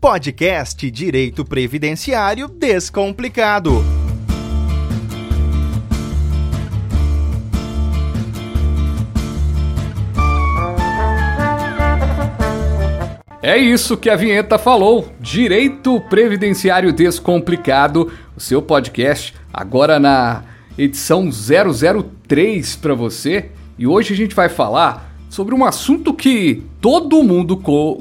Podcast Direito Previdenciário Descomplicado. É isso que a vinheta falou. Direito Previdenciário Descomplicado, o seu podcast, agora na edição 003 para você. E hoje a gente vai falar sobre um assunto que todo mundo,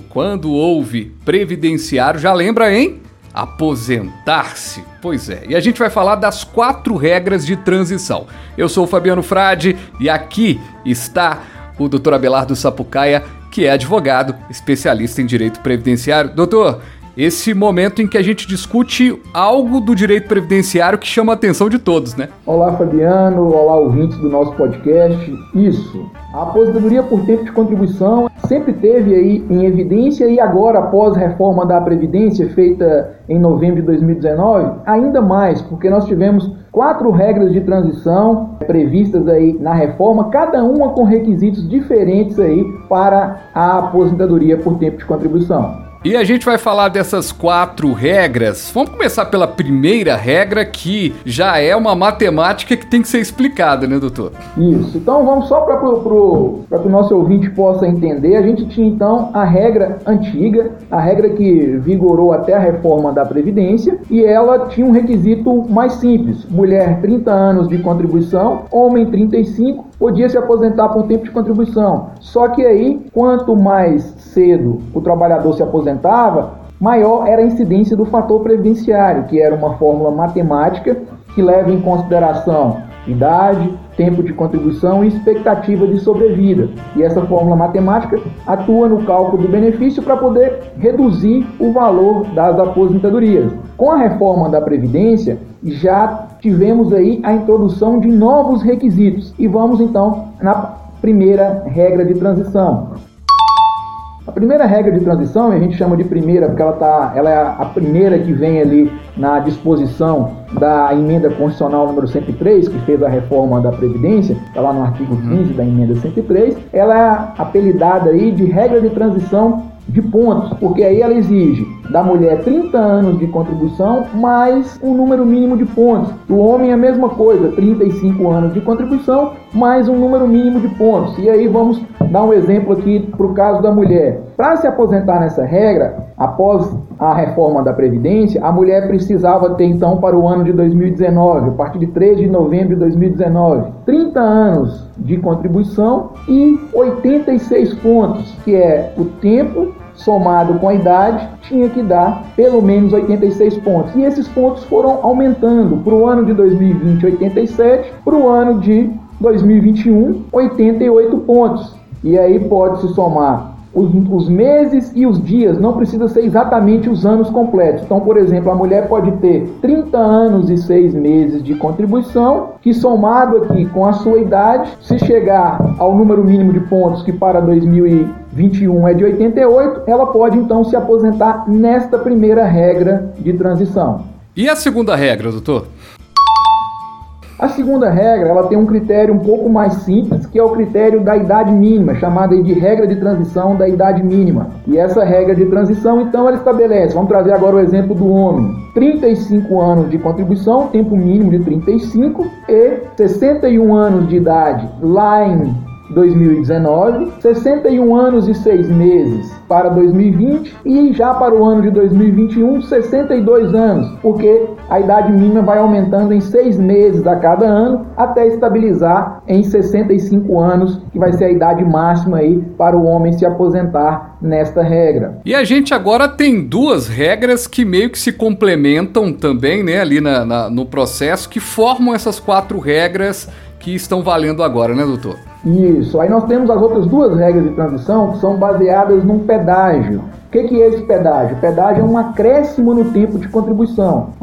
quando ouve previdenciário, já lembra em aposentar-se. Pois é, e a gente vai falar das quatro regras de transição. Eu sou o Fabiano Frade e aqui está o Dr. Abelardo Sapucaia, que é advogado, especialista em direito previdenciário. Doutor, esse momento em que a gente discute algo do direito previdenciário que chama a atenção de todos, né? Olá, Fabiano. Olá, ouvintes do nosso podcast. Isso. A aposentadoria por tempo de contribuição sempre teve aí em evidência e agora, após a reforma da Previdência feita em novembro de 2019, ainda mais, porque nós tivemos quatro regras de transição previstas aí na reforma, cada uma com requisitos diferentes aí para a aposentadoria por tempo de contribuição. E a gente vai falar dessas quatro regras. Vamos começar pela primeira regra, que já é uma matemática que tem que ser explicada, né, doutor? Isso. Então vamos só para que o nosso ouvinte possa entender. A gente tinha então a regra antiga, a regra que vigorou até a reforma da Previdência, e ela tinha um requisito mais simples: mulher 30 anos de contribuição, homem 35, podia se aposentar por tempo de contribuição. Só que aí, quanto mais cedo o trabalhador se aposentava, maior era a incidência do fator previdenciário, que era uma fórmula matemática que leva em consideração idade, tempo de contribuição e expectativa de sobrevida. E essa fórmula matemática atua no cálculo do benefício para poder reduzir o valor das aposentadorias. Com a reforma da Previdência, já tivemos aí a introdução de novos requisitos. E vamos então na primeira regra de transição. A primeira regra de transição, a gente chama de primeira porque ela, tá, ela é a primeira que vem ali na disposição da emenda constitucional número 103, que fez a reforma da Previdência, está lá no artigo 15 uhum. da emenda 103, ela é apelidada aí de regra de transição de pontos, porque aí ela exige da mulher 30 anos de contribuição mais um número mínimo de pontos. Do homem a mesma coisa, 35 anos de contribuição mais um número mínimo de pontos. E aí vamos dar um exemplo aqui para o caso da mulher. Para se aposentar nessa regra, após a reforma da Previdência, a mulher precisava ter então para o ano de 2019, a partir de 3 de novembro de 2019, 30 anos de contribuição e 86 pontos, que é o tempo somado com a idade, tinha que dar pelo menos 86 pontos. E esses pontos foram aumentando para o ano de 2020, 87, para o ano de 2021, 88 pontos. E aí pode se somar os, os, meses e os dias, não precisa ser exatamente os anos completos. Então, por exemplo, a mulher pode ter 30 anos e 6 meses de contribuição, que somado aqui com a sua idade, se chegar ao número mínimo de pontos que para 2021 é de 88, ela pode então se aposentar nesta primeira regra de transição. E a segunda regra, doutor? A segunda regra, ela tem um critério um pouco mais simples, que é o critério da idade mínima, chamada de regra de transição da idade mínima. E essa regra de transição, então, ela estabelece, vamos trazer agora o exemplo do homem, 35 anos de contribuição, tempo mínimo de 35, e 61 anos de idade lá em 2019, 61 anos e 6 meses para 2020 e já para o ano de 2021, 62 anos, porque a idade mínima vai aumentando em 6 meses a cada ano até estabilizar em 65 anos, que vai ser a idade máxima aí para o homem se aposentar nesta regra. E a gente agora tem duas regras que meio que se complementam também, né, ali na, na no processo, que formam essas quatro regras que estão valendo agora, né, doutor? Isso. Aí nós temos as outras duas regras de transição que são baseadas num pedágio. O que, que é esse pedágio? O pedágio é um acréscimo no tempo de contribuição.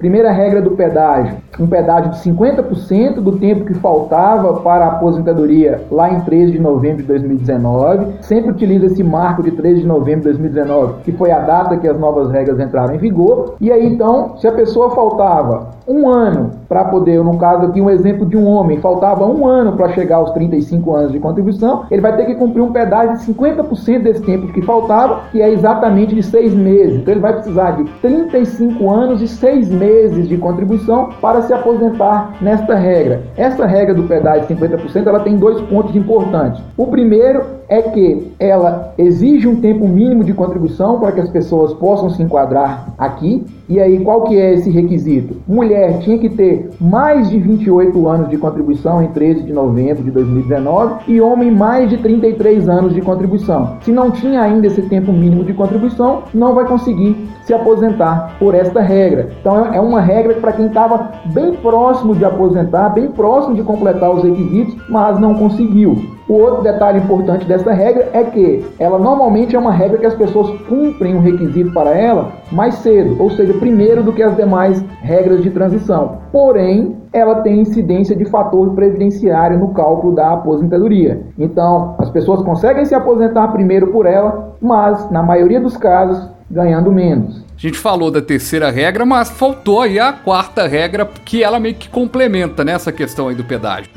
Primeira regra do pedágio: um pedágio de 50% do tempo que faltava para a aposentadoria lá em 13 de novembro de 2019. Sempre utiliza esse marco de 13 de novembro de 2019, que foi a data que as novas regras entraram em vigor. E aí então, se a pessoa faltava um ano para poder, no caso aqui, um exemplo de um homem, faltava um ano para chegar aos 35 anos de contribuição, ele vai ter que cumprir um pedágio de 50% desse tempo que faltava, que é exatamente de seis meses. Então ele vai precisar de 35 anos e seis meses de contribuição para se aposentar nesta regra. Essa regra do pedágio de 50% ela tem dois pontos importantes. O primeiro é que ela exige um tempo mínimo de contribuição para que as pessoas possam se enquadrar aqui. E aí, qual que é esse requisito? Mulher tinha que ter mais de 28 anos de contribuição em 13 de novembro de 2019 e homem mais de 33 anos de contribuição. Se não tinha ainda esse tempo mínimo de contribuição, não vai conseguir se aposentar por esta regra. Então é uma regra para quem estava bem próximo de aposentar, bem próximo de completar os requisitos, mas não conseguiu. O outro detalhe importante dessa regra é que ela normalmente é uma regra que as pessoas cumprem um requisito para ela mais cedo, ou seja, primeiro do que as demais regras de transição. Porém, ela tem incidência de fator previdenciário no cálculo da aposentadoria. Então, as pessoas conseguem se aposentar primeiro por ela, mas na maioria dos casos ganhando menos. A gente falou da terceira regra, mas faltou aí a quarta regra que ela meio que complementa nessa questão aí do pedágio.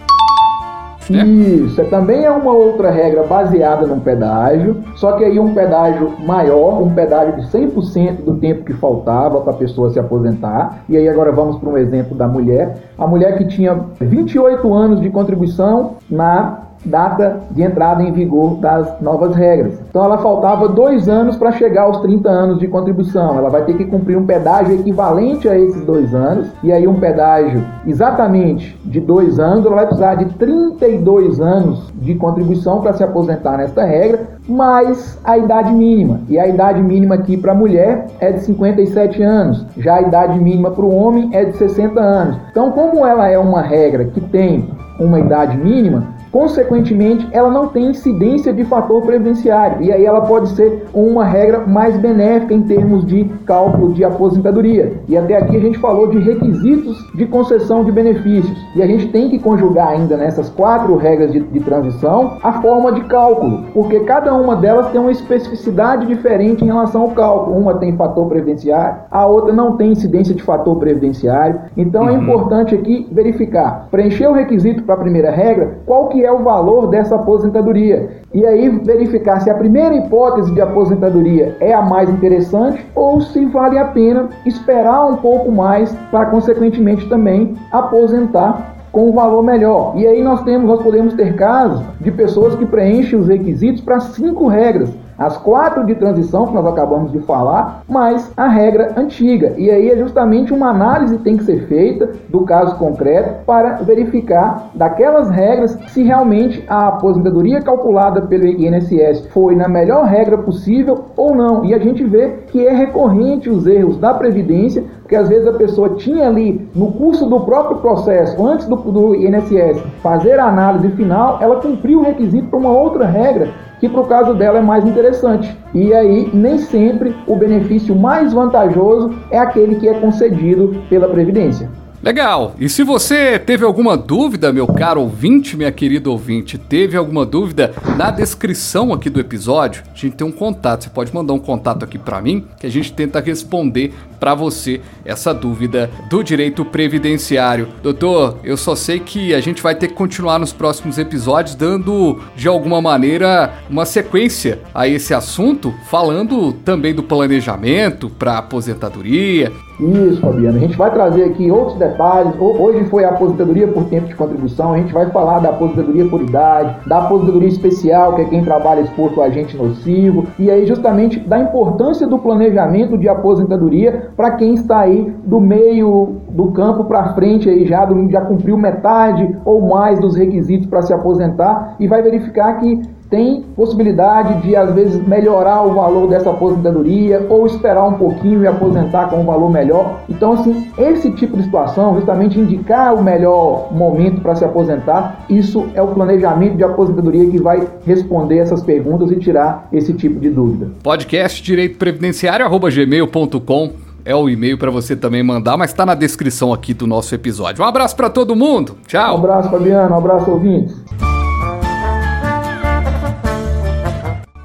Né? Isso, é, também é uma outra regra baseada num pedágio, só que aí um pedágio maior, um pedágio de 100% do tempo que faltava para a pessoa se aposentar. E aí agora vamos para um exemplo da mulher. A mulher que tinha 28 anos de contribuição na data de entrada em vigor das novas regras. Então ela faltava dois anos para chegar aos 30 anos de contribuição. Ela vai ter que cumprir um pedágio equivalente a esses dois anos, e aí um pedágio exatamente de dois anos, ela vai precisar de 32 anos de contribuição para se aposentar nesta regra, mais a idade mínima. E a idade mínima aqui para a mulher é de 57 anos, já a idade mínima para o homem é de 60 anos. Então, como ela é uma regra que tem uma idade mínima, Consequentemente, ela não tem incidência de fator previdenciário e aí ela pode ser uma regra mais benéfica em termos de cálculo de aposentadoria. E até aqui a gente falou de requisitos de concessão de benefícios e a gente tem que conjugar ainda nessas quatro regras de, de transição a forma de cálculo, porque cada uma delas tem uma especificidade diferente em relação ao cálculo. Uma tem fator previdenciário, a outra não tem incidência de fator previdenciário. Então é uhum. é importante aqui verificar, preencher o requisito para a primeira regra, qual que é o valor dessa aposentadoria. E aí verificar se a primeira hipótese de aposentadoria é a mais interessante ou se vale a pena esperar um pouco mais para consequentemente também aposentar com um valor melhor. E aí nós temos, nós podemos ter casos de pessoas que preenchem os requisitos para cinco regras as quatro de transição que nós acabamos de falar, mas a regra antiga. E aí é justamente uma análise que tem que ser feita do caso concreto para verificar daquelas regras se realmente a aposentadoria calculada pelo INSS foi na melhor regra possível ou não. E a gente vê que é recorrente os erros da Previdência, porque às vezes a pessoa tinha ali no curso do próprio processo, antes do, do INSS, fazer a análise final, ela cumpriu o requisito para uma outra regra que para o caso dela é mais interessante. E aí, nem sempre o benefício mais vantajoso é aquele que é concedido pela Previdência. Legal. E se você teve alguma dúvida, meu caro ouvinte, minha querida ouvinte, teve alguma dúvida, na descrição aqui do episódio, a gente tem um contato. Você pode mandar um contato aqui para mim, que a gente tenta responder para você essa dúvida do direito previdenciário. Doutor, eu só sei que a gente vai ter que continuar nos próximos episódios dando de alguma maneira uma sequência a esse assunto, falando também do planejamento para aposentadoria, isso, Fabiano. A gente vai trazer aqui outros detalhes. Hoje foi a aposentadoria por tempo de contribuição. A gente vai falar da aposentadoria por idade, da aposentadoria especial, que é quem trabalha exposto a agente nocivo, e aí justamente da importância do planejamento de aposentadoria para quem está aí do meio do campo para frente aí já, já cumpriu metade ou mais dos requisitos para se aposentar e vai verificar que tem possibilidade de, às vezes, melhorar o valor dessa aposentadoria ou esperar um pouquinho e aposentar com um valor melhor. Então, assim, esse tipo de situação, justamente indicar o melhor momento para se aposentar, isso é o planejamento de aposentadoria que vai responder essas perguntas e tirar esse tipo de dúvida. Podcast direito previdenciário, gmail.com é o e-mail para você também mandar, mas está na descrição aqui do nosso episódio. Um abraço para todo mundo. Tchau. Um abraço, Fabiano. Um abraço, ouvintes.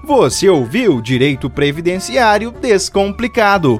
Você ouviu Direito Previdenciário Descomplicado